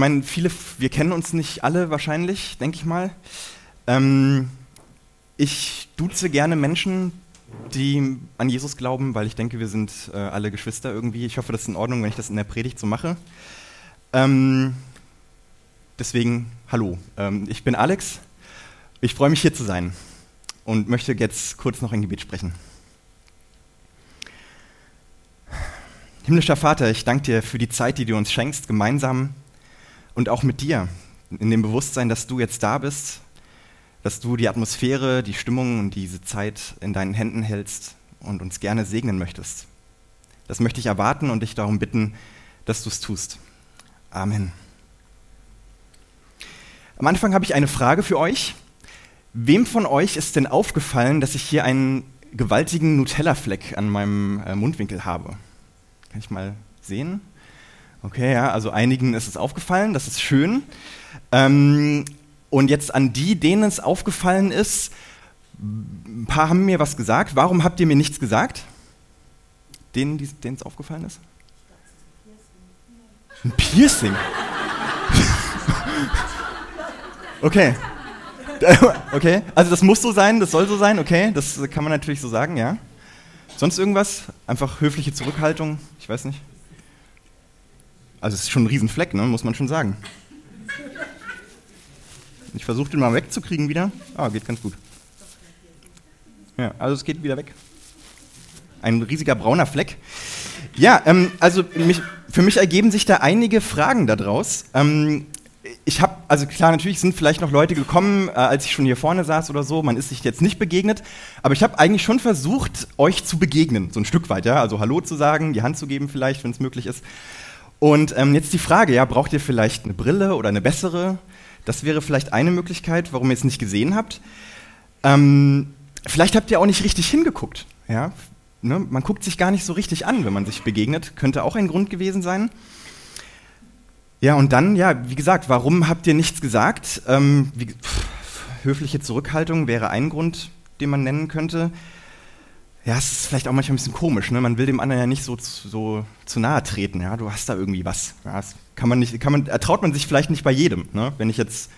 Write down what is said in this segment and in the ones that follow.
Ich meine, viele, wir kennen uns nicht alle wahrscheinlich, denke ich mal. Ähm, ich duze gerne Menschen, die an Jesus glauben, weil ich denke, wir sind äh, alle Geschwister irgendwie. Ich hoffe, das ist in Ordnung, wenn ich das in der Predigt so mache. Ähm, deswegen, hallo, ähm, ich bin Alex. Ich freue mich hier zu sein und möchte jetzt kurz noch ein Gebet sprechen. Himmlischer Vater, ich danke dir für die Zeit, die du uns schenkst, gemeinsam und auch mit dir, in dem Bewusstsein, dass du jetzt da bist, dass du die Atmosphäre, die Stimmung und diese Zeit in deinen Händen hältst und uns gerne segnen möchtest. Das möchte ich erwarten und dich darum bitten, dass du es tust. Amen. Am Anfang habe ich eine Frage für euch. Wem von euch ist denn aufgefallen, dass ich hier einen gewaltigen Nutella-Fleck an meinem äh, Mundwinkel habe? Kann ich mal sehen? Okay, ja, also einigen ist es aufgefallen, das ist schön. Ähm, und jetzt an die, denen es aufgefallen ist, ein paar haben mir was gesagt. Warum habt ihr mir nichts gesagt? Denen, denen es aufgefallen ist? Ein Piercing? okay. Okay, also das muss so sein, das soll so sein, okay, das kann man natürlich so sagen, ja. Sonst irgendwas? Einfach höfliche Zurückhaltung, ich weiß nicht. Also es ist schon ein Riesenfleck, ne? muss man schon sagen. Ich versuche den mal wegzukriegen wieder. Ah, geht ganz gut. Ja, also es geht wieder weg. Ein riesiger brauner Fleck. Ja, ähm, also mich, für mich ergeben sich da einige Fragen daraus. Ähm, ich habe, also klar, natürlich sind vielleicht noch Leute gekommen, äh, als ich schon hier vorne saß oder so. Man ist sich jetzt nicht begegnet, aber ich habe eigentlich schon versucht, euch zu begegnen, so ein Stück weit, ja. Also Hallo zu sagen, die Hand zu geben, vielleicht, wenn es möglich ist. Und ähm, jetzt die Frage, ja, braucht ihr vielleicht eine Brille oder eine bessere? Das wäre vielleicht eine Möglichkeit, warum ihr es nicht gesehen habt. Ähm, vielleicht habt ihr auch nicht richtig hingeguckt. Ja? Ne? Man guckt sich gar nicht so richtig an, wenn man sich begegnet. Könnte auch ein Grund gewesen sein. Ja, und dann, ja, wie gesagt, warum habt ihr nichts gesagt? Ähm, wie, pff, höfliche Zurückhaltung wäre ein Grund, den man nennen könnte ja, es ist vielleicht auch manchmal ein bisschen komisch, ne? Man will dem anderen ja nicht so, so zu nahe treten, ja, du hast da irgendwie was. Ja, das kann man nicht, kann man, ertraut man sich vielleicht nicht bei jedem. Ne? Wenn ich jetzt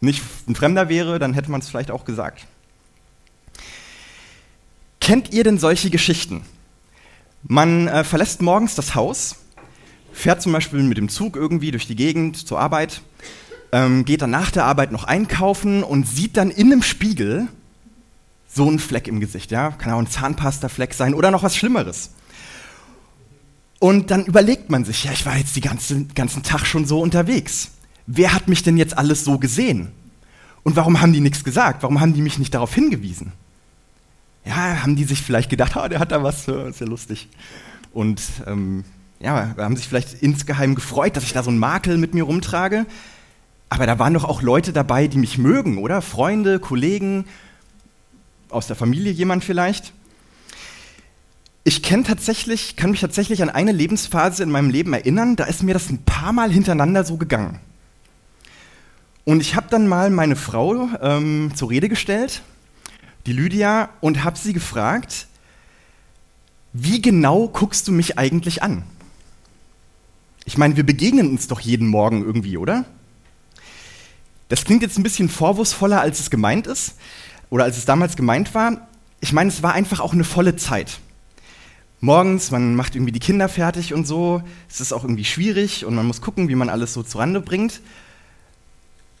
nicht ein Fremder wäre, dann hätte man es vielleicht auch gesagt. Kennt ihr denn solche Geschichten? Man äh, verlässt morgens das Haus, fährt zum Beispiel mit dem Zug irgendwie durch die Gegend zur Arbeit, ähm, geht dann nach der Arbeit noch einkaufen und sieht dann in einem Spiegel so ein Fleck im Gesicht, ja, kann auch ein Zahnpasta-Fleck sein oder noch was Schlimmeres. Und dann überlegt man sich, ja, ich war jetzt den ganzen, ganzen Tag schon so unterwegs. Wer hat mich denn jetzt alles so gesehen? Und warum haben die nichts gesagt? Warum haben die mich nicht darauf hingewiesen? Ja, haben die sich vielleicht gedacht, ah, der hat da was, ist ja lustig. Und ähm, ja, haben sich vielleicht insgeheim gefreut, dass ich da so einen Makel mit mir rumtrage. Aber da waren doch auch Leute dabei, die mich mögen, oder? Freunde, Kollegen, aus der Familie jemand vielleicht. Ich kenne tatsächlich, kann mich tatsächlich an eine Lebensphase in meinem Leben erinnern, da ist mir das ein paar Mal hintereinander so gegangen. Und ich habe dann mal meine Frau ähm, zur Rede gestellt, die Lydia, und habe sie gefragt, wie genau guckst du mich eigentlich an? Ich meine, wir begegnen uns doch jeden Morgen irgendwie, oder? Das klingt jetzt ein bisschen vorwurfsvoller, als es gemeint ist oder als es damals gemeint war, ich meine, es war einfach auch eine volle Zeit. Morgens, man macht irgendwie die Kinder fertig und so, es ist auch irgendwie schwierig und man muss gucken, wie man alles so zurande bringt.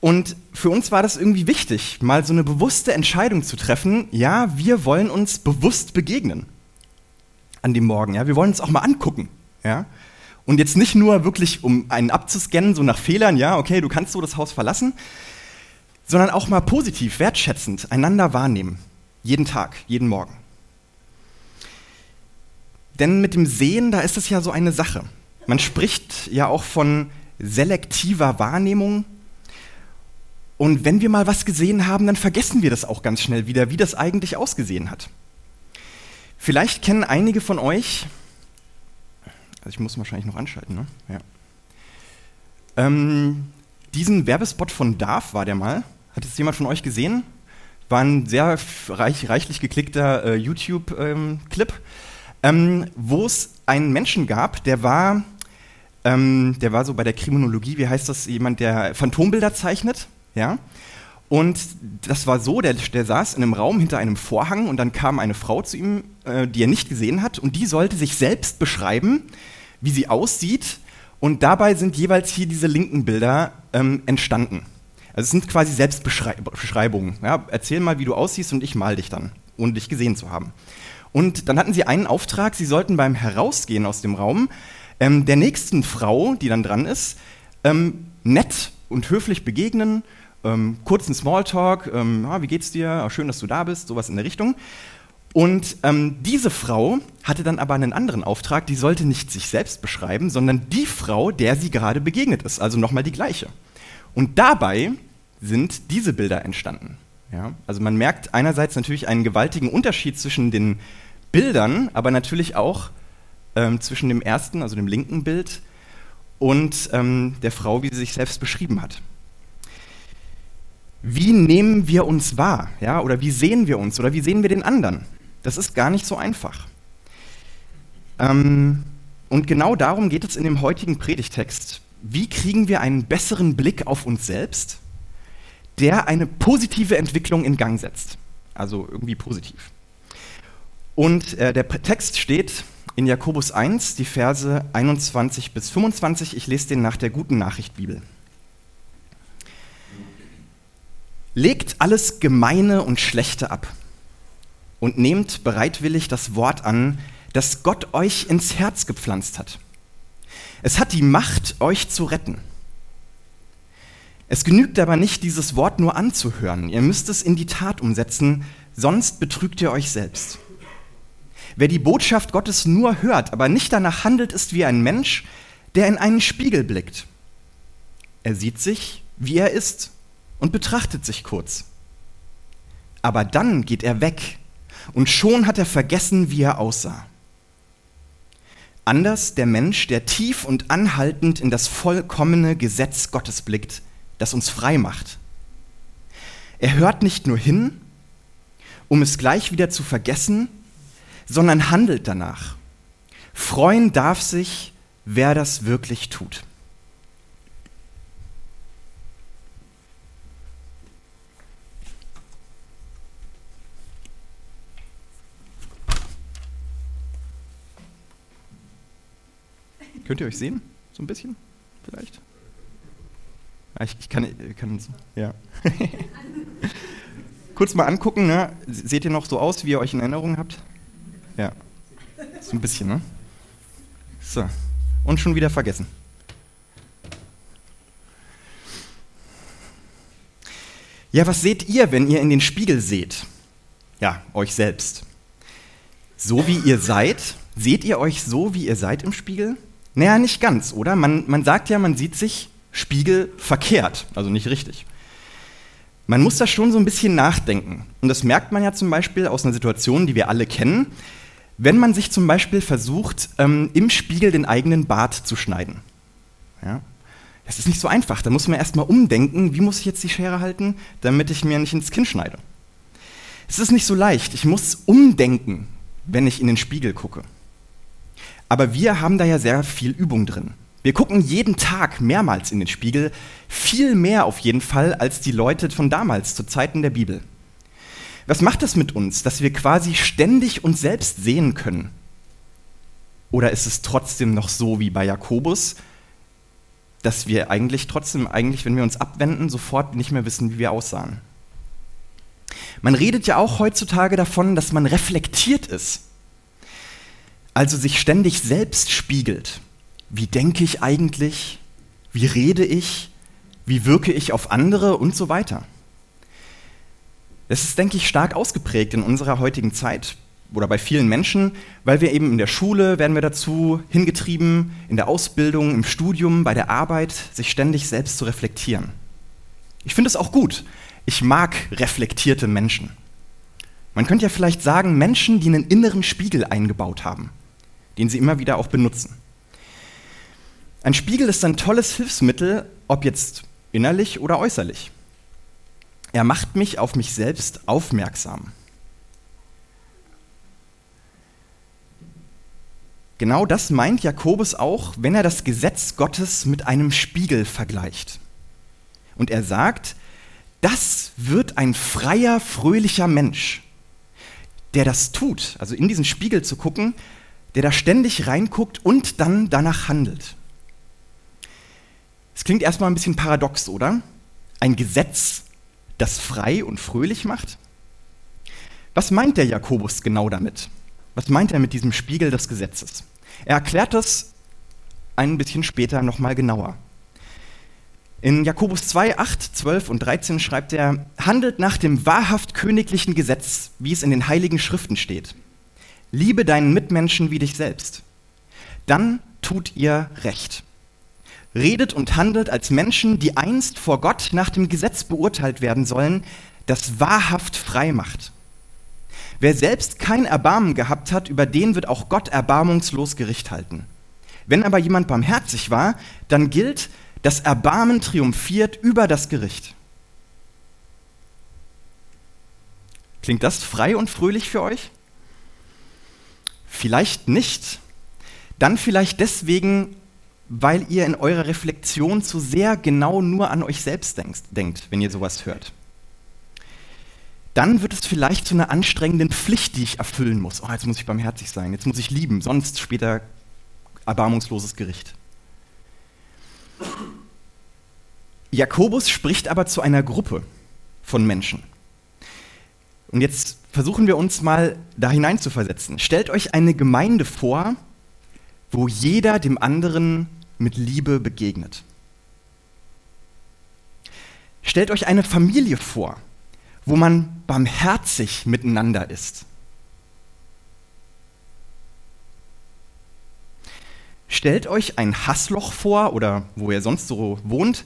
Und für uns war das irgendwie wichtig, mal so eine bewusste Entscheidung zu treffen, ja, wir wollen uns bewusst begegnen an dem Morgen, ja, wir wollen uns auch mal angucken, ja. Und jetzt nicht nur wirklich, um einen abzuscannen, so nach Fehlern, ja, okay, du kannst so das Haus verlassen, sondern auch mal positiv, wertschätzend einander wahrnehmen. Jeden Tag, jeden Morgen. Denn mit dem Sehen, da ist es ja so eine Sache. Man spricht ja auch von selektiver Wahrnehmung. Und wenn wir mal was gesehen haben, dann vergessen wir das auch ganz schnell wieder, wie das eigentlich ausgesehen hat. Vielleicht kennen einige von euch, also ich muss wahrscheinlich noch anschalten, ne? Ja. Ähm, diesen Werbespot von Darf war der mal. Hat es jemand von euch gesehen? War ein sehr reich, reichlich geklickter äh, YouTube-Clip, ähm, ähm, wo es einen Menschen gab, der war ähm, der war so bei der Kriminologie, wie heißt das, jemand, der Phantombilder zeichnet, ja. Und das war so, der, der saß in einem Raum hinter einem Vorhang und dann kam eine Frau zu ihm, äh, die er nicht gesehen hat und die sollte sich selbst beschreiben, wie sie aussieht und dabei sind jeweils hier diese linken Bilder ähm, entstanden. Also es sind quasi Selbstbeschreibungen. Ja? Erzähl mal, wie du aussiehst und ich mal dich dann, ohne dich gesehen zu haben. Und dann hatten sie einen Auftrag, sie sollten beim Herausgehen aus dem Raum ähm, der nächsten Frau, die dann dran ist, ähm, nett und höflich begegnen ähm, kurzen Smalltalk, ähm, ah, wie geht's dir, ah, schön, dass du da bist, sowas in der Richtung. Und ähm, diese Frau hatte dann aber einen anderen Auftrag, die sollte nicht sich selbst beschreiben, sondern die Frau, der sie gerade begegnet ist, also nochmal die gleiche. Und dabei sind diese Bilder entstanden. Ja? Also man merkt einerseits natürlich einen gewaltigen Unterschied zwischen den Bildern, aber natürlich auch ähm, zwischen dem ersten, also dem linken Bild, und ähm, der Frau, wie sie sich selbst beschrieben hat wie nehmen wir uns wahr? Ja? Oder wie sehen wir uns? Oder wie sehen wir den anderen? Das ist gar nicht so einfach. Ähm, und genau darum geht es in dem heutigen Predigtext. Wie kriegen wir einen besseren Blick auf uns selbst, der eine positive Entwicklung in Gang setzt? Also irgendwie positiv. Und äh, der Text steht in Jakobus 1, die Verse 21 bis 25. Ich lese den nach der guten Nachricht Bibel. Legt alles Gemeine und Schlechte ab und nehmt bereitwillig das Wort an, das Gott euch ins Herz gepflanzt hat. Es hat die Macht, euch zu retten. Es genügt aber nicht, dieses Wort nur anzuhören. Ihr müsst es in die Tat umsetzen, sonst betrügt ihr euch selbst. Wer die Botschaft Gottes nur hört, aber nicht danach handelt, ist wie ein Mensch, der in einen Spiegel blickt. Er sieht sich, wie er ist und betrachtet sich kurz. Aber dann geht er weg und schon hat er vergessen, wie er aussah. Anders der Mensch, der tief und anhaltend in das vollkommene Gesetz Gottes blickt, das uns frei macht. Er hört nicht nur hin, um es gleich wieder zu vergessen, sondern handelt danach. Freuen darf sich, wer das wirklich tut. Könnt ihr euch sehen? So ein bisschen? Vielleicht? Ah, ich, ich kann, ich kann ja. Kurz mal angucken, ne? Seht ihr noch so aus, wie ihr euch in Erinnerung habt? Ja. So ein bisschen, ne? So. Und schon wieder vergessen. Ja, was seht ihr, wenn ihr in den Spiegel seht? Ja, euch selbst. So wie ihr seid? Seht ihr euch so, wie ihr seid im Spiegel? Naja, nicht ganz, oder? Man, man sagt ja, man sieht sich spiegelverkehrt, also nicht richtig. Man muss da schon so ein bisschen nachdenken. Und das merkt man ja zum Beispiel aus einer Situation, die wir alle kennen, wenn man sich zum Beispiel versucht, ähm, im Spiegel den eigenen Bart zu schneiden. Ja? Das ist nicht so einfach. Da muss man erstmal umdenken, wie muss ich jetzt die Schere halten, damit ich mir nicht ins Kinn schneide. Es ist nicht so leicht. Ich muss umdenken, wenn ich in den Spiegel gucke. Aber wir haben da ja sehr viel Übung drin. Wir gucken jeden Tag mehrmals in den Spiegel, viel mehr auf jeden Fall als die Leute von damals, zu Zeiten der Bibel. Was macht das mit uns, dass wir quasi ständig uns selbst sehen können? Oder ist es trotzdem noch so wie bei Jakobus, dass wir eigentlich trotzdem, eigentlich, wenn wir uns abwenden, sofort nicht mehr wissen, wie wir aussahen? Man redet ja auch heutzutage davon, dass man reflektiert ist also sich ständig selbst spiegelt. Wie denke ich eigentlich? Wie rede ich? Wie wirke ich auf andere und so weiter? Das ist, denke ich, stark ausgeprägt in unserer heutigen Zeit oder bei vielen Menschen, weil wir eben in der Schule werden wir dazu hingetrieben, in der Ausbildung, im Studium, bei der Arbeit, sich ständig selbst zu reflektieren. Ich finde es auch gut. Ich mag reflektierte Menschen. Man könnte ja vielleicht sagen, Menschen, die einen inneren Spiegel eingebaut haben den sie immer wieder auch benutzen. Ein Spiegel ist ein tolles Hilfsmittel, ob jetzt innerlich oder äußerlich. Er macht mich auf mich selbst aufmerksam. Genau das meint Jakobus auch, wenn er das Gesetz Gottes mit einem Spiegel vergleicht. Und er sagt, das wird ein freier, fröhlicher Mensch, der das tut, also in diesen Spiegel zu gucken, der da ständig reinguckt und dann danach handelt. Es klingt erstmal ein bisschen paradox, oder? Ein Gesetz, das frei und fröhlich macht? Was meint der Jakobus genau damit? Was meint er mit diesem Spiegel des Gesetzes? Er erklärt das ein bisschen später nochmal genauer. In Jakobus 2, 8, 12 und 13 schreibt er, handelt nach dem wahrhaft königlichen Gesetz, wie es in den heiligen Schriften steht. Liebe deinen Mitmenschen wie dich selbst. Dann tut ihr Recht. Redet und handelt als Menschen, die einst vor Gott nach dem Gesetz beurteilt werden sollen, das wahrhaft frei macht. Wer selbst kein Erbarmen gehabt hat, über den wird auch Gott erbarmungslos Gericht halten. Wenn aber jemand barmherzig war, dann gilt, das Erbarmen triumphiert über das Gericht. Klingt das frei und fröhlich für euch? Vielleicht nicht. Dann vielleicht deswegen, weil ihr in eurer Reflexion zu sehr genau nur an euch selbst denkt, wenn ihr sowas hört. Dann wird es vielleicht zu einer anstrengenden Pflicht, die ich erfüllen muss. Oh, jetzt muss ich barmherzig sein, jetzt muss ich lieben, sonst später erbarmungsloses Gericht. Jakobus spricht aber zu einer Gruppe von Menschen. Und jetzt versuchen wir uns mal da hinein zu versetzen. Stellt euch eine Gemeinde vor, wo jeder dem anderen mit Liebe begegnet. Stellt euch eine Familie vor, wo man barmherzig miteinander ist. Stellt euch ein Hassloch vor oder wo ihr sonst so wohnt,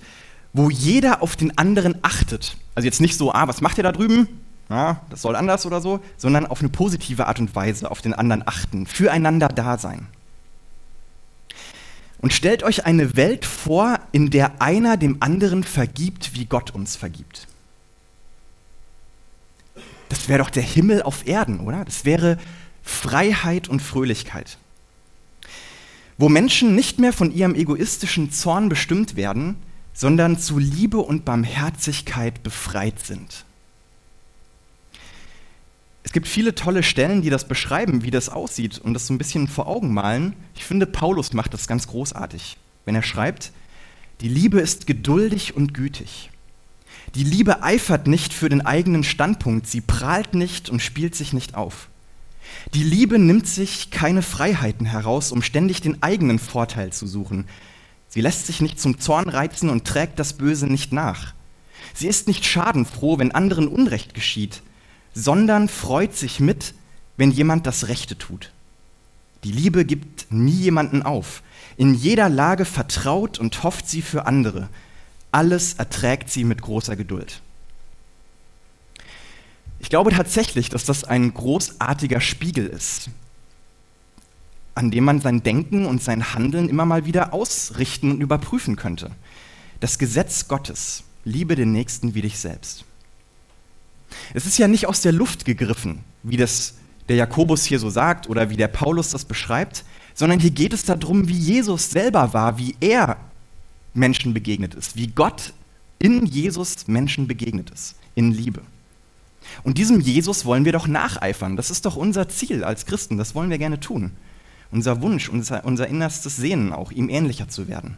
wo jeder auf den anderen achtet. Also jetzt nicht so, ah, was macht ihr da drüben? Ja, das soll anders oder so, sondern auf eine positive Art und Weise auf den anderen achten, füreinander da sein. Und stellt euch eine Welt vor, in der einer dem anderen vergibt, wie Gott uns vergibt. Das wäre doch der Himmel auf Erden, oder? Das wäre Freiheit und Fröhlichkeit. Wo Menschen nicht mehr von ihrem egoistischen Zorn bestimmt werden, sondern zu Liebe und Barmherzigkeit befreit sind. Es gibt viele tolle Stellen, die das beschreiben, wie das aussieht und das so ein bisschen vor Augen malen. Ich finde, Paulus macht das ganz großartig, wenn er schreibt, die Liebe ist geduldig und gütig. Die Liebe eifert nicht für den eigenen Standpunkt, sie prahlt nicht und spielt sich nicht auf. Die Liebe nimmt sich keine Freiheiten heraus, um ständig den eigenen Vorteil zu suchen. Sie lässt sich nicht zum Zorn reizen und trägt das Böse nicht nach. Sie ist nicht schadenfroh, wenn anderen Unrecht geschieht, sondern freut sich mit, wenn jemand das Rechte tut. Die Liebe gibt nie jemanden auf. In jeder Lage vertraut und hofft sie für andere. Alles erträgt sie mit großer Geduld. Ich glaube tatsächlich, dass das ein großartiger Spiegel ist, an dem man sein Denken und sein Handeln immer mal wieder ausrichten und überprüfen könnte. Das Gesetz Gottes, liebe den Nächsten wie dich selbst. Es ist ja nicht aus der Luft gegriffen, wie das der Jakobus hier so sagt oder wie der Paulus das beschreibt, sondern hier geht es darum, wie Jesus selber war, wie er Menschen begegnet ist, wie Gott in Jesus Menschen begegnet ist, in Liebe. Und diesem Jesus wollen wir doch nacheifern. Das ist doch unser Ziel als Christen, das wollen wir gerne tun unser Wunsch, unser, unser innerstes Sehnen auch, ihm ähnlicher zu werden.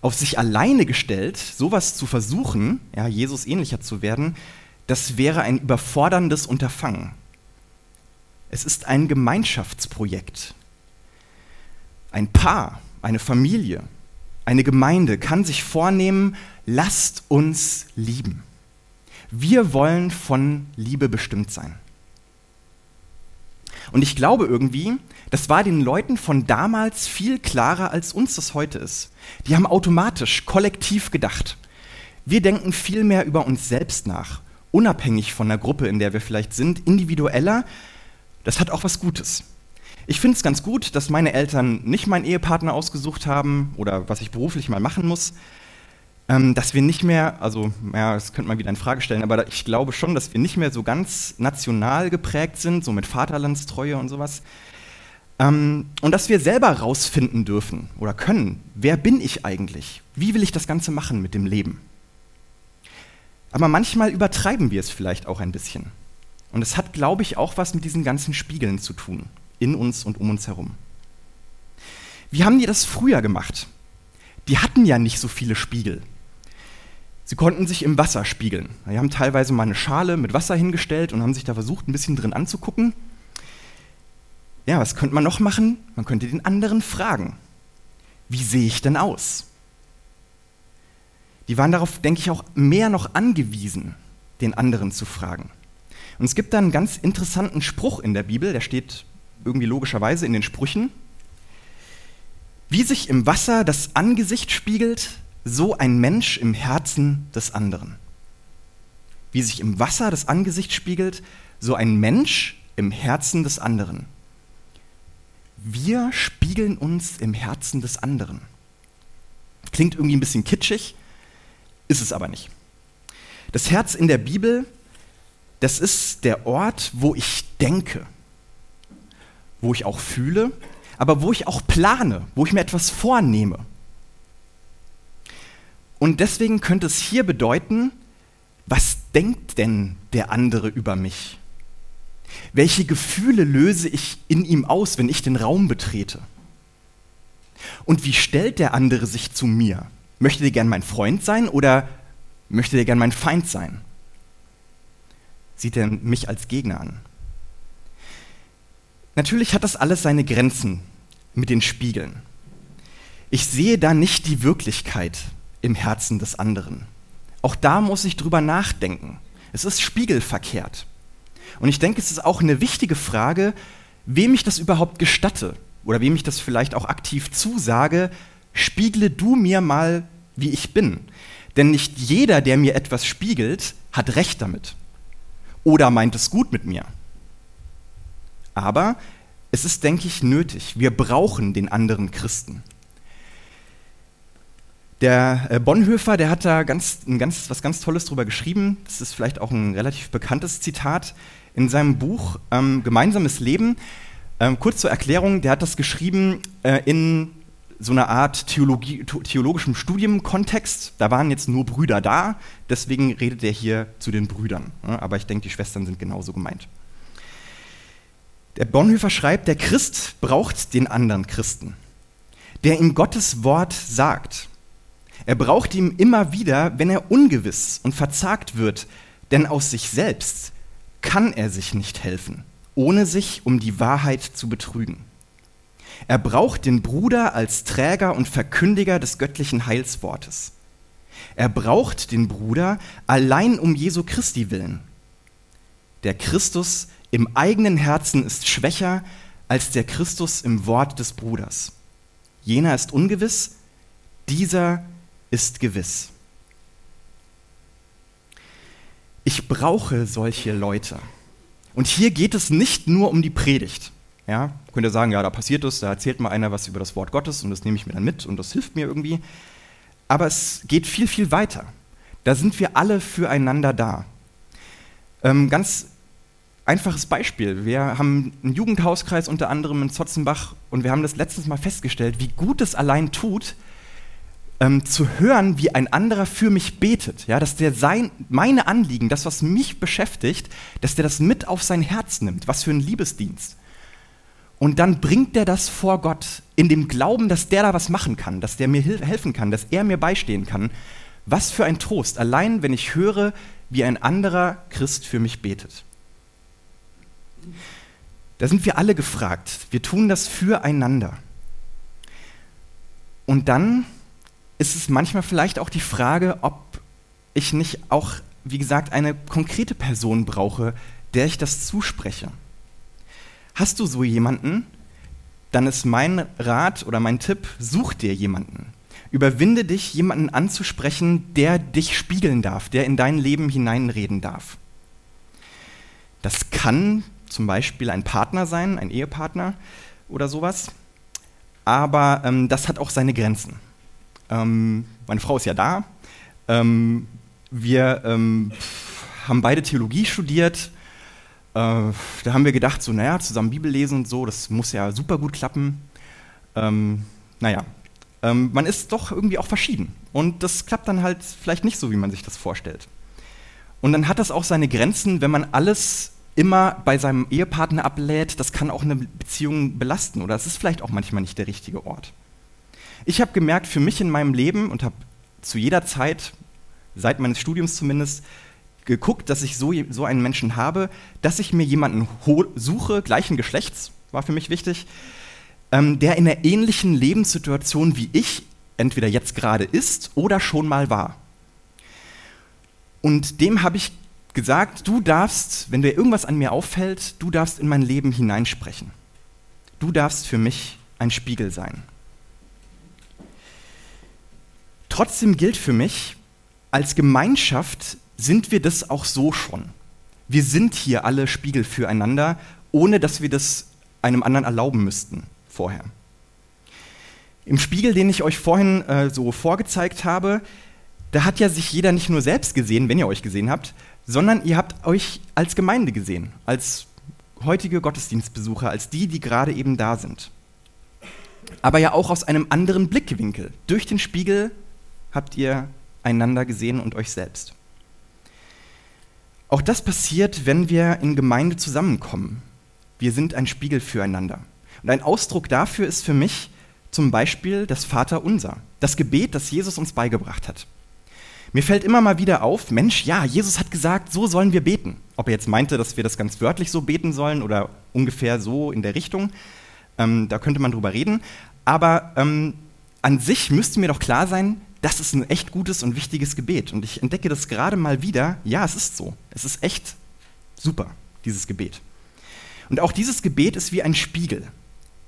Auf sich alleine gestellt, sowas zu versuchen, ja, Jesus ähnlicher zu werden, das wäre ein überforderndes Unterfangen. Es ist ein Gemeinschaftsprojekt. Ein Paar, eine Familie, eine Gemeinde kann sich vornehmen, lasst uns lieben. Wir wollen von Liebe bestimmt sein. Und ich glaube irgendwie, das war den Leuten von damals viel klarer, als uns das heute ist. Die haben automatisch, kollektiv gedacht. Wir denken viel mehr über uns selbst nach, unabhängig von der Gruppe, in der wir vielleicht sind, individueller. Das hat auch was Gutes. Ich finde es ganz gut, dass meine Eltern nicht meinen Ehepartner ausgesucht haben oder was ich beruflich mal machen muss, ähm, dass wir nicht mehr, also ja, das könnte man wieder in Frage stellen, aber ich glaube schon, dass wir nicht mehr so ganz national geprägt sind, so mit Vaterlandstreue und sowas. Ähm, und dass wir selber rausfinden dürfen oder können, wer bin ich eigentlich? Wie will ich das Ganze machen mit dem Leben? Aber manchmal übertreiben wir es vielleicht auch ein bisschen. Und es hat, glaube ich, auch was mit diesen ganzen Spiegeln zu tun, in uns und um uns herum. Wie haben die das früher gemacht? Die hatten ja nicht so viele Spiegel. Sie konnten sich im Wasser spiegeln. Die haben teilweise mal eine Schale mit Wasser hingestellt und haben sich da versucht, ein bisschen drin anzugucken. Ja, was könnte man noch machen? Man könnte den anderen fragen. Wie sehe ich denn aus? Die waren darauf, denke ich, auch mehr noch angewiesen, den anderen zu fragen. Und es gibt da einen ganz interessanten Spruch in der Bibel, der steht irgendwie logischerweise in den Sprüchen. Wie sich im Wasser das Angesicht spiegelt, so ein Mensch im Herzen des anderen. Wie sich im Wasser das Angesicht spiegelt, so ein Mensch im Herzen des anderen. Wir spiegeln uns im Herzen des anderen. Klingt irgendwie ein bisschen kitschig, ist es aber nicht. Das Herz in der Bibel, das ist der Ort, wo ich denke, wo ich auch fühle, aber wo ich auch plane, wo ich mir etwas vornehme. Und deswegen könnte es hier bedeuten, was denkt denn der andere über mich? Welche Gefühle löse ich in ihm aus, wenn ich den Raum betrete? Und wie stellt der andere sich zu mir? Möchte der gern mein Freund sein oder möchte der gern mein Feind sein? Sieht er mich als Gegner an? Natürlich hat das alles seine Grenzen mit den Spiegeln. Ich sehe da nicht die Wirklichkeit, im Herzen des anderen. Auch da muss ich drüber nachdenken. Es ist spiegelverkehrt. Und ich denke, es ist auch eine wichtige Frage, wem ich das überhaupt gestatte oder wem ich das vielleicht auch aktiv zusage, spiegle du mir mal, wie ich bin. Denn nicht jeder, der mir etwas spiegelt, hat recht damit oder meint es gut mit mir. Aber es ist, denke ich, nötig. Wir brauchen den anderen Christen. Der äh, Bonhoeffer, der hat da ganz, ein ganz, was ganz Tolles drüber geschrieben. Das ist vielleicht auch ein relativ bekanntes Zitat in seinem Buch ähm, Gemeinsames Leben. Ähm, kurz zur Erklärung, der hat das geschrieben äh, in so einer Art Theologie, theologischem Studienkontext. Da waren jetzt nur Brüder da, deswegen redet er hier zu den Brüdern. Ja, aber ich denke, die Schwestern sind genauso gemeint. Der Bonhoeffer schreibt, der Christ braucht den anderen Christen, der ihm Gottes Wort sagt er braucht ihn immer wieder, wenn er ungewiss und verzagt wird, denn aus sich selbst kann er sich nicht helfen, ohne sich um die Wahrheit zu betrügen. Er braucht den Bruder als Träger und Verkündiger des göttlichen Heilswortes. Er braucht den Bruder allein um Jesu Christi willen. Der Christus im eigenen Herzen ist schwächer als der Christus im Wort des Bruders. Jener ist ungewiss, dieser ist gewiss. Ich brauche solche Leute. Und hier geht es nicht nur um die Predigt. Ja, könnt ihr sagen, ja, da passiert es, da erzählt mal einer was über das Wort Gottes und das nehme ich mir dann mit und das hilft mir irgendwie. Aber es geht viel, viel weiter. Da sind wir alle füreinander da. Ähm, ganz einfaches Beispiel. Wir haben einen Jugendhauskreis unter anderem in Zotzenbach und wir haben das letztens mal festgestellt, wie gut es allein tut, ähm, zu hören, wie ein anderer für mich betet, ja, dass der sein, meine Anliegen, das, was mich beschäftigt, dass der das mit auf sein Herz nimmt. Was für ein Liebesdienst. Und dann bringt der das vor Gott in dem Glauben, dass der da was machen kann, dass der mir helfen kann, dass er mir beistehen kann. Was für ein Trost, allein wenn ich höre, wie ein anderer Christ für mich betet. Da sind wir alle gefragt. Wir tun das füreinander. Und dann ist es manchmal vielleicht auch die Frage, ob ich nicht auch, wie gesagt, eine konkrete Person brauche, der ich das zuspreche. Hast du so jemanden, dann ist mein Rat oder mein Tipp, such dir jemanden. Überwinde dich, jemanden anzusprechen, der dich spiegeln darf, der in dein Leben hineinreden darf. Das kann zum Beispiel ein Partner sein, ein Ehepartner oder sowas, aber ähm, das hat auch seine Grenzen. Ähm, meine Frau ist ja da. Ähm, wir ähm, haben beide Theologie studiert. Da haben wir gedacht, so, naja, zusammen Bibel lesen und so, das muss ja super gut klappen. Ähm, naja, ähm, man ist doch irgendwie auch verschieden. Und das klappt dann halt vielleicht nicht so, wie man sich das vorstellt. Und dann hat das auch seine Grenzen, wenn man alles immer bei seinem Ehepartner ablädt, das kann auch eine Beziehung belasten oder es ist vielleicht auch manchmal nicht der richtige Ort. Ich habe gemerkt, für mich in meinem Leben und habe zu jeder Zeit, seit meines Studiums zumindest, geguckt, dass ich so, so einen Menschen habe, dass ich mir jemanden suche, gleichen Geschlechts, war für mich wichtig, ähm, der in einer ähnlichen Lebenssituation wie ich entweder jetzt gerade ist oder schon mal war. Und dem habe ich gesagt, du darfst, wenn dir irgendwas an mir auffällt, du darfst in mein Leben hineinsprechen. Du darfst für mich ein Spiegel sein. Trotzdem gilt für mich, als Gemeinschaft sind wir das auch so schon. Wir sind hier alle Spiegel füreinander, ohne dass wir das einem anderen erlauben müssten vorher. Im Spiegel, den ich euch vorhin äh, so vorgezeigt habe, da hat ja sich jeder nicht nur selbst gesehen, wenn ihr euch gesehen habt, sondern ihr habt euch als Gemeinde gesehen, als heutige Gottesdienstbesucher, als die, die gerade eben da sind. Aber ja auch aus einem anderen Blickwinkel. Durch den Spiegel habt ihr einander gesehen und euch selbst. Auch das passiert, wenn wir in Gemeinde zusammenkommen. Wir sind ein Spiegel füreinander. Und ein Ausdruck dafür ist für mich zum Beispiel das Vaterunser, das Gebet, das Jesus uns beigebracht hat. Mir fällt immer mal wieder auf, Mensch, ja, Jesus hat gesagt, so sollen wir beten. Ob er jetzt meinte, dass wir das ganz wörtlich so beten sollen oder ungefähr so in der Richtung, ähm, da könnte man drüber reden. Aber ähm, an sich müsste mir doch klar sein, das ist ein echt gutes und wichtiges Gebet. Und ich entdecke das gerade mal wieder, ja, es ist so. Es ist echt super, dieses Gebet. Und auch dieses Gebet ist wie ein Spiegel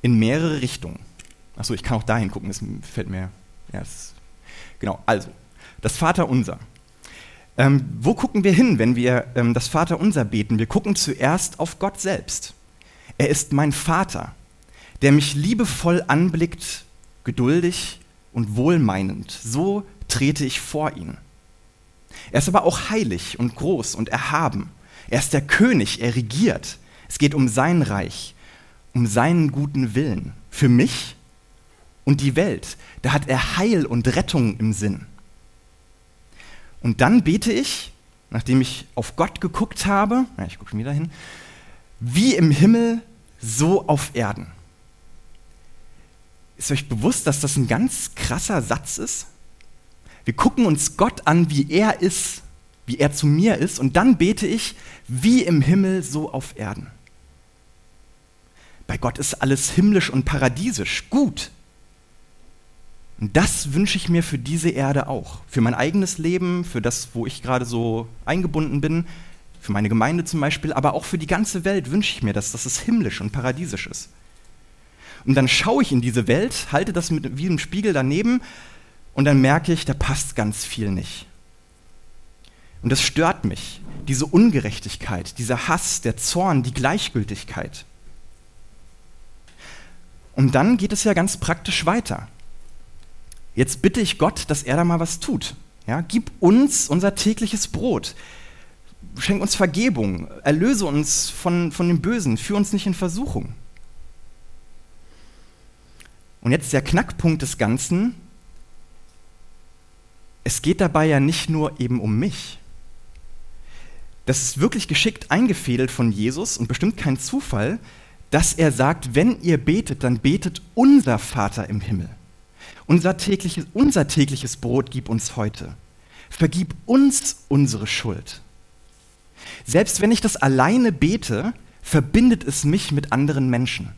in mehrere Richtungen. Achso, ich kann auch dahin gucken, das fällt mir. Ja, das, genau, also, das Vaterunser. Ähm, wo gucken wir hin, wenn wir ähm, das Vaterunser beten? Wir gucken zuerst auf Gott selbst. Er ist mein Vater, der mich liebevoll anblickt, geduldig und wohlmeinend. So trete ich vor ihn. Er ist aber auch heilig und groß und erhaben. Er ist der König, er regiert. Es geht um sein Reich, um seinen guten Willen für mich und die Welt. Da hat er Heil und Rettung im Sinn. Und dann bete ich, nachdem ich auf Gott geguckt habe, ich gucke schon wieder hin, wie im Himmel, so auf Erden. Ist euch bewusst, dass das ein ganz krasser Satz ist? Wir gucken uns Gott an, wie er ist, wie er zu mir ist, und dann bete ich, wie im Himmel, so auf Erden. Bei Gott ist alles himmlisch und paradiesisch, gut. Und das wünsche ich mir für diese Erde auch. Für mein eigenes Leben, für das, wo ich gerade so eingebunden bin, für meine Gemeinde zum Beispiel, aber auch für die ganze Welt wünsche ich mir das, dass es himmlisch und paradiesisch ist. Und dann schaue ich in diese Welt, halte das mit, wie im Spiegel daneben und dann merke ich, da passt ganz viel nicht. Und das stört mich, diese Ungerechtigkeit, dieser Hass, der Zorn, die Gleichgültigkeit. Und dann geht es ja ganz praktisch weiter. Jetzt bitte ich Gott, dass er da mal was tut. Ja, gib uns unser tägliches Brot. Schenk uns Vergebung. Erlöse uns von, von dem Bösen. Führ uns nicht in Versuchung. Und jetzt der Knackpunkt des Ganzen. Es geht dabei ja nicht nur eben um mich. Das ist wirklich geschickt eingefädelt von Jesus und bestimmt kein Zufall, dass er sagt, wenn ihr betet, dann betet unser Vater im Himmel. Unser tägliches, unser tägliches Brot gib uns heute. Vergib uns unsere Schuld. Selbst wenn ich das alleine bete, verbindet es mich mit anderen Menschen.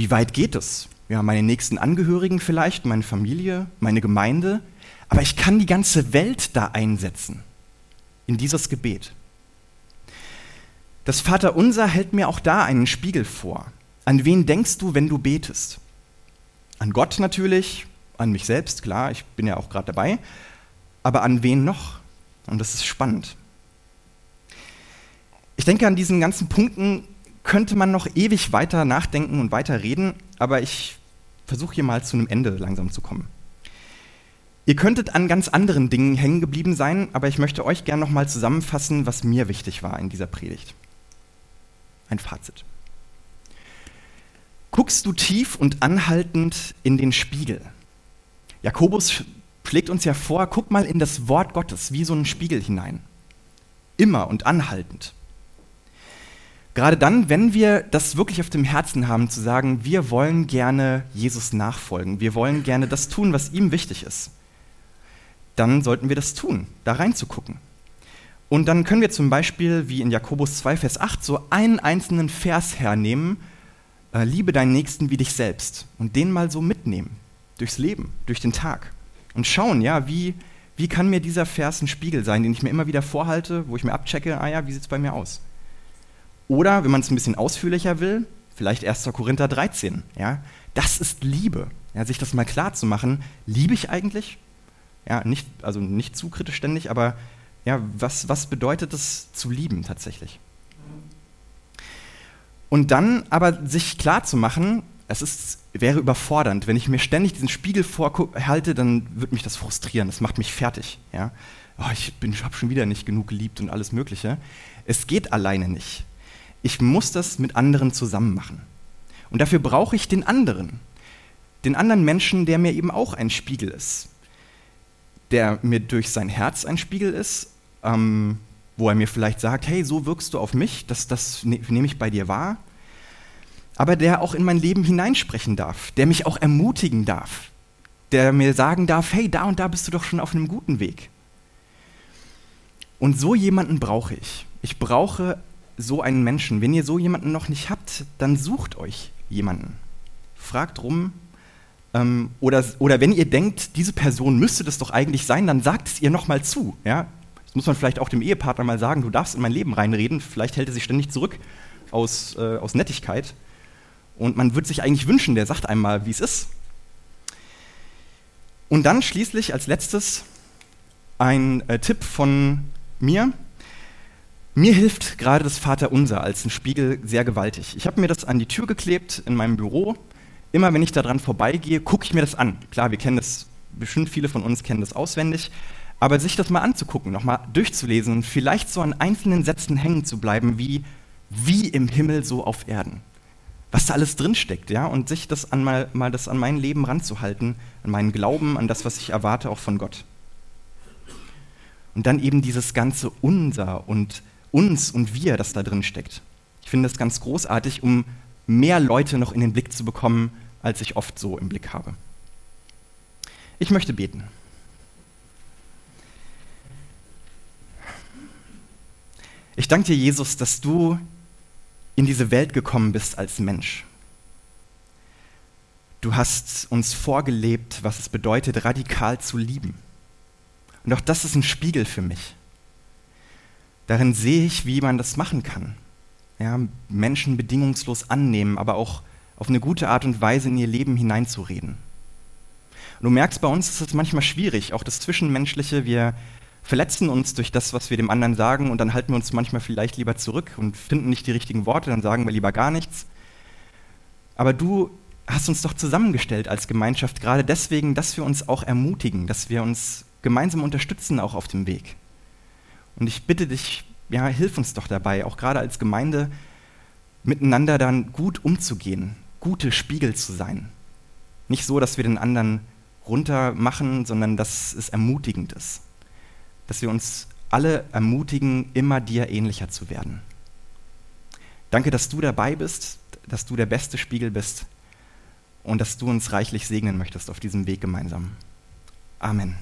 Wie weit geht es? Ja, meine nächsten Angehörigen vielleicht, meine Familie, meine Gemeinde. Aber ich kann die ganze Welt da einsetzen, in dieses Gebet. Das Vaterunser hält mir auch da einen Spiegel vor. An wen denkst du, wenn du betest? An Gott natürlich, an mich selbst, klar, ich bin ja auch gerade dabei, aber an wen noch? Und das ist spannend. Ich denke, an diesen ganzen Punkten könnte man noch ewig weiter nachdenken und weiter reden, aber ich versuche hier mal zu einem Ende langsam zu kommen. Ihr könntet an ganz anderen Dingen hängen geblieben sein, aber ich möchte euch gerne nochmal zusammenfassen, was mir wichtig war in dieser Predigt. Ein Fazit. Guckst du tief und anhaltend in den Spiegel? Jakobus schlägt uns ja vor, guck mal in das Wort Gottes wie so einen Spiegel hinein. Immer und anhaltend. Gerade dann, wenn wir das wirklich auf dem Herzen haben, zu sagen, wir wollen gerne Jesus nachfolgen, wir wollen gerne das tun, was ihm wichtig ist, dann sollten wir das tun, da reinzugucken. Und dann können wir zum Beispiel, wie in Jakobus 2, Vers 8, so einen einzelnen Vers hernehmen, äh, liebe deinen Nächsten wie dich selbst, und den mal so mitnehmen, durchs Leben, durch den Tag. Und schauen, ja, wie, wie kann mir dieser Vers ein Spiegel sein, den ich mir immer wieder vorhalte, wo ich mir abchecke, ah ja, wie sieht es bei mir aus? Oder, wenn man es ein bisschen ausführlicher will, vielleicht 1. Korinther 13. Ja? Das ist Liebe. Ja, sich das mal klar zu machen, liebe ich eigentlich? Ja, nicht, also nicht zu kritisch ständig, aber ja, was, was bedeutet es zu lieben tatsächlich? Und dann aber sich klar zu machen, es ist, wäre überfordernd. Wenn ich mir ständig diesen Spiegel vorhalte, dann wird mich das frustrieren. Das macht mich fertig. Ja? Oh, ich, ich habe schon wieder nicht genug geliebt und alles Mögliche. Es geht alleine nicht. Ich muss das mit anderen zusammen machen. Und dafür brauche ich den anderen. Den anderen Menschen, der mir eben auch ein Spiegel ist. Der mir durch sein Herz ein Spiegel ist, ähm, wo er mir vielleicht sagt, hey, so wirkst du auf mich, das, das ne, nehme ich bei dir wahr. Aber der auch in mein Leben hineinsprechen darf, der mich auch ermutigen darf, der mir sagen darf, hey, da und da bist du doch schon auf einem guten Weg. Und so jemanden brauche ich. Ich brauche so einen Menschen. Wenn ihr so jemanden noch nicht habt, dann sucht euch jemanden. Fragt rum. Ähm, oder, oder wenn ihr denkt, diese Person müsste das doch eigentlich sein, dann sagt es ihr nochmal zu. Ja? Das muss man vielleicht auch dem Ehepartner mal sagen, du darfst in mein Leben reinreden. Vielleicht hält er sich ständig zurück aus, äh, aus Nettigkeit. Und man würde sich eigentlich wünschen, der sagt einmal, wie es ist. Und dann schließlich als letztes ein äh, Tipp von mir. Mir hilft gerade das Vaterunser als ein Spiegel sehr gewaltig. Ich habe mir das an die Tür geklebt in meinem Büro. Immer wenn ich daran vorbeigehe, gucke ich mir das an. Klar, wir kennen das, bestimmt viele von uns kennen das auswendig. Aber sich das mal anzugucken, nochmal durchzulesen und vielleicht so an einzelnen Sätzen hängen zu bleiben, wie, wie im Himmel so auf Erden. Was da alles drinsteckt, ja, und sich das an mal, mal das an mein Leben ranzuhalten, an meinen Glauben, an das, was ich erwarte, auch von Gott. Und dann eben dieses ganze Unser und uns und wir, das da drin steckt. Ich finde das ganz großartig, um mehr Leute noch in den Blick zu bekommen, als ich oft so im Blick habe. Ich möchte beten. Ich danke dir, Jesus, dass du in diese Welt gekommen bist als Mensch. Du hast uns vorgelebt, was es bedeutet, radikal zu lieben. Und auch das ist ein Spiegel für mich. Darin sehe ich, wie man das machen kann. Ja, Menschen bedingungslos annehmen, aber auch auf eine gute Art und Weise in ihr Leben hineinzureden. Und du merkst, bei uns ist es manchmal schwierig, auch das Zwischenmenschliche. Wir verletzen uns durch das, was wir dem anderen sagen, und dann halten wir uns manchmal vielleicht lieber zurück und finden nicht die richtigen Worte, dann sagen wir lieber gar nichts. Aber du hast uns doch zusammengestellt als Gemeinschaft, gerade deswegen, dass wir uns auch ermutigen, dass wir uns gemeinsam unterstützen, auch auf dem Weg. Und ich bitte dich, ja, hilf uns doch dabei, auch gerade als Gemeinde, miteinander dann gut umzugehen, gute Spiegel zu sein. Nicht so, dass wir den anderen runter machen, sondern dass es ermutigend ist. Dass wir uns alle ermutigen, immer dir ähnlicher zu werden. Danke, dass du dabei bist, dass du der beste Spiegel bist und dass du uns reichlich segnen möchtest auf diesem Weg gemeinsam. Amen.